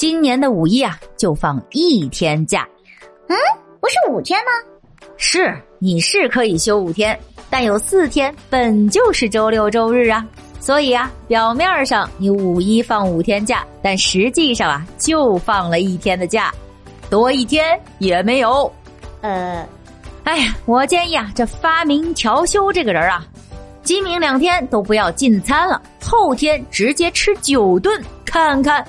今年的五一啊，就放一天假。嗯，不是五天吗？是，你是可以休五天，但有四天本就是周六周日啊。所以啊，表面上你五一放五天假，但实际上啊，就放了一天的假，多一天也没有。呃，哎呀，我建议啊，这发明调休这个人啊，今明两天都不要进餐了，后天直接吃九顿，看看。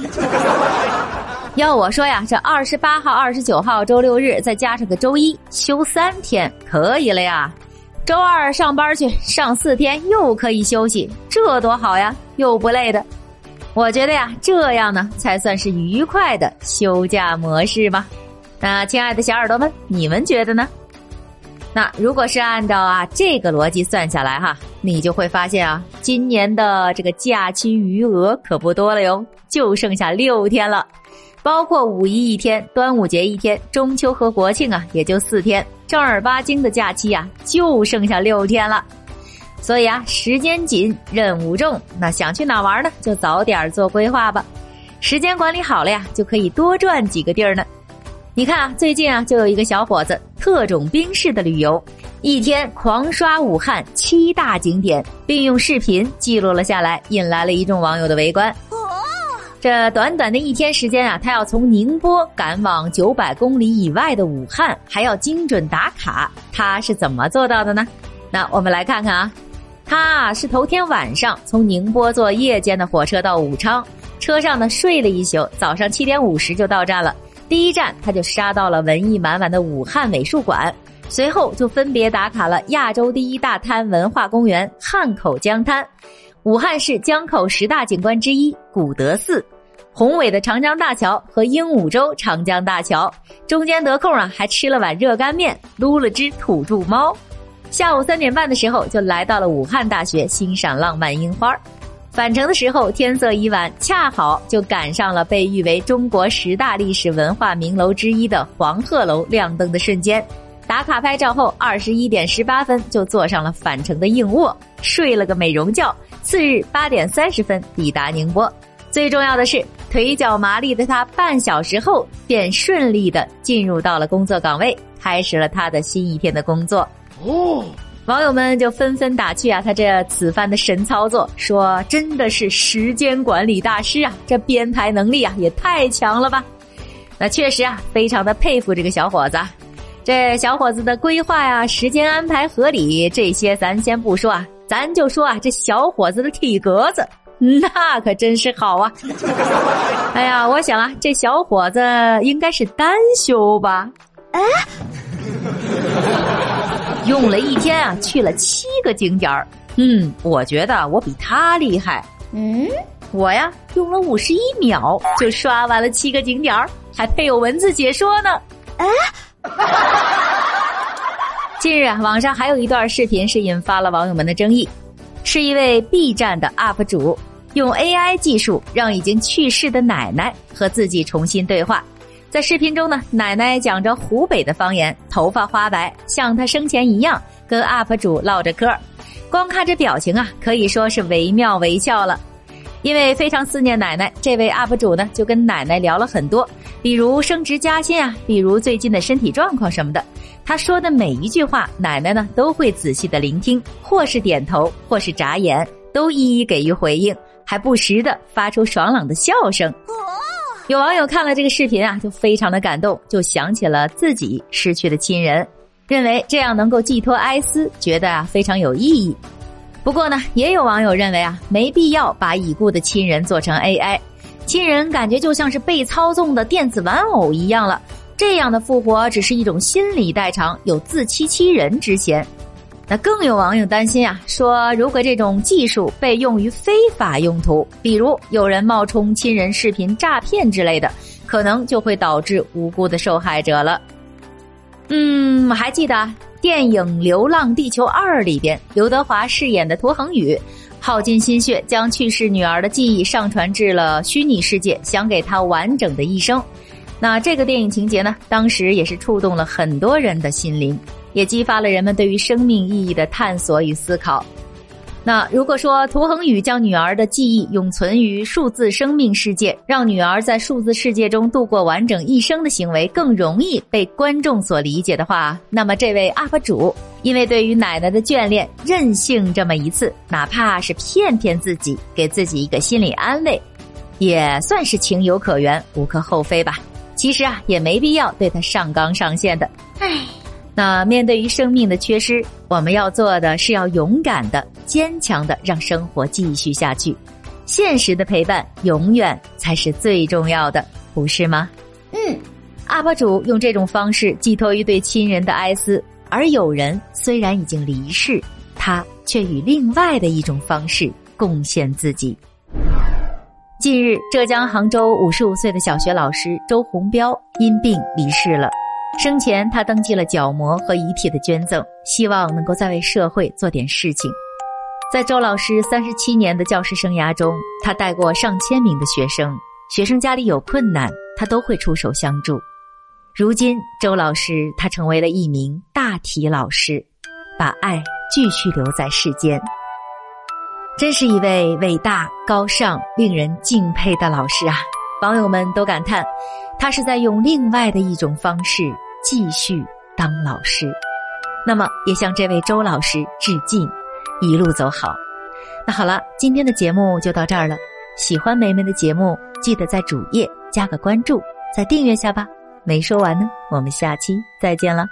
要我说呀，这二十八号、二十九号周六日，再加上个周一，休三天可以了呀。周二上班去，上四天又可以休息，这多好呀，又不累的。我觉得呀，这样呢才算是愉快的休假模式吧。那亲爱的小耳朵们，你们觉得呢？那如果是按照啊这个逻辑算下来哈，你就会发现啊，今年的这个假期余额可不多了哟，就剩下六天了，包括五一一天、端午节一天、中秋和国庆啊，也就四天，正儿八经的假期啊，就剩下六天了。所以啊，时间紧，任务重，那想去哪玩呢，就早点做规划吧。时间管理好了呀，就可以多转几个地儿呢。你看啊，最近啊，就有一个小伙子特种兵式的旅游，一天狂刷武汉七大景点，并用视频记录了下来，引来了一众网友的围观。这短短的一天时间啊，他要从宁波赶往九百公里以外的武汉，还要精准打卡，他是怎么做到的呢？那我们来看看啊，他是头天晚上从宁波坐夜间的火车到武昌，车上呢睡了一宿，早上七点五十就到站了。第一站，他就杀到了文艺满满的武汉美术馆，随后就分别打卡了亚洲第一大滩文化公园汉口江滩、武汉市江口十大景观之一古德寺、宏伟的长江大桥和鹦鹉洲长江大桥。中间得空啊，还吃了碗热干面，撸了只土著猫。下午三点半的时候，就来到了武汉大学欣赏浪漫樱花。返程的时候，天色已晚，恰好就赶上了被誉为中国十大历史文化名楼之一的黄鹤楼亮灯的瞬间。打卡拍照后，二十一点十八分就坐上了返程的硬卧，睡了个美容觉。次日八点三十分抵达宁波。最重要的是，腿脚麻利的他，半小时后便顺利的进入到了工作岗位，开始了他的新一天的工作。哦。网友们就纷纷打趣啊，他这此番的神操作，说真的是时间管理大师啊，这编排能力啊也太强了吧。那确实啊，非常的佩服这个小伙子。这小伙子的规划呀，时间安排合理，这些咱先不说啊，咱就说啊，这小伙子的体格子，那可真是好啊。哎呀，我想啊，这小伙子应该是单休吧？哎。用了一天啊，去了七个景点儿。嗯，我觉得我比他厉害。嗯，我呀用了五十一秒就刷完了七个景点儿，还配有文字解说呢。哎，近日，网上还有一段视频是引发了网友们的争议，是一位 B 站的 UP 主用 AI 技术让已经去世的奶奶和自己重新对话。在视频中呢，奶奶讲着湖北的方言，头发花白，像她生前一样，跟 UP 主唠着嗑光看这表情啊，可以说是惟妙惟肖了。因为非常思念奶奶，这位 UP 主呢就跟奶奶聊了很多，比如升职加薪啊，比如最近的身体状况什么的。他说的每一句话，奶奶呢都会仔细的聆听，或是点头，或是眨眼，都一一给予回应，还不时的发出爽朗的笑声。有网友看了这个视频啊，就非常的感动，就想起了自己失去的亲人，认为这样能够寄托哀思，觉得啊非常有意义。不过呢，也有网友认为啊，没必要把已故的亲人做成 AI，亲人感觉就像是被操纵的电子玩偶一样了，这样的复活只是一种心理代偿，有自欺欺人之嫌。那更有网友担心啊，说如果这种技术被用于非法用途，比如有人冒充亲人视频诈骗之类的，可能就会导致无辜的受害者了。嗯，还记得电影《流浪地球二》里边，刘德华饰演的涂恒宇，耗尽心血将去世女儿的记忆上传至了虚拟世界，想给她完整的一生。那这个电影情节呢，当时也是触动了很多人的心灵。也激发了人们对于生命意义的探索与思考。那如果说涂恒宇将女儿的记忆永存于数字生命世界，让女儿在数字世界中度过完整一生的行为更容易被观众所理解的话，那么这位 UP 主因为对于奶奶的眷恋，任性这么一次，哪怕是骗骗自己，给自己一个心理安慰，也算是情有可原，无可厚非吧。其实啊，也没必要对他上纲上线的。唉。那面对于生命的缺失，我们要做的是要勇敢的、坚强的让生活继续下去。现实的陪伴永远才是最重要的，不是吗？嗯，UP 主用这种方式寄托于对亲人的哀思，而友人虽然已经离世，他却以另外的一种方式贡献自己。近日，浙江杭州五十五岁的小学老师周红彪因病离世了。生前，他登记了角膜和遗体的捐赠，希望能够再为社会做点事情。在周老师三十七年的教师生涯中，他带过上千名的学生，学生家里有困难，他都会出手相助。如今，周老师他成为了一名大体老师，把爱继续留在世间。真是一位伟大、高尚、令人敬佩的老师啊！网友们都感叹，他是在用另外的一种方式继续当老师。那么，也向这位周老师致敬，一路走好。那好了，今天的节目就到这儿了。喜欢梅梅的节目，记得在主页加个关注，再订阅下吧。没说完呢，我们下期再见了。